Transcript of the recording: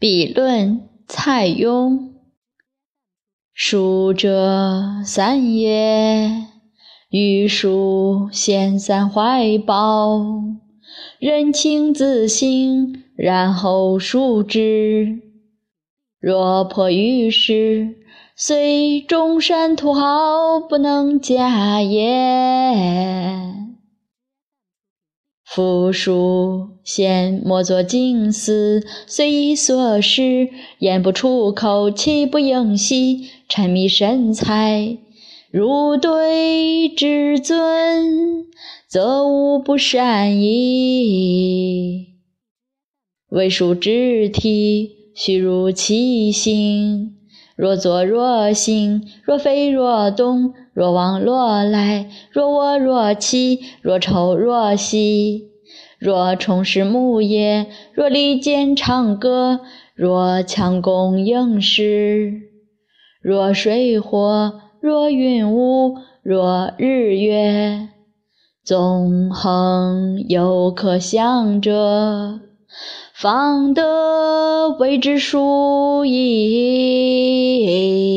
笔论蔡邕。书者三也，欲书先三怀抱，人情自省，然后书之。若迫于时，虽中山土豪，不能假也。夫书先莫作经思，随意所识，言不出口，气不应息，沉迷神采。如对至尊，则无不善矣。为书之体，须如其形。若坐若行，若飞若动，若往若来，若卧若起，若抽若吸，若重拾木叶，若离间唱歌，若强弓应势，若水火，若云雾，若日月，纵横犹可想者。方得谓之书矣。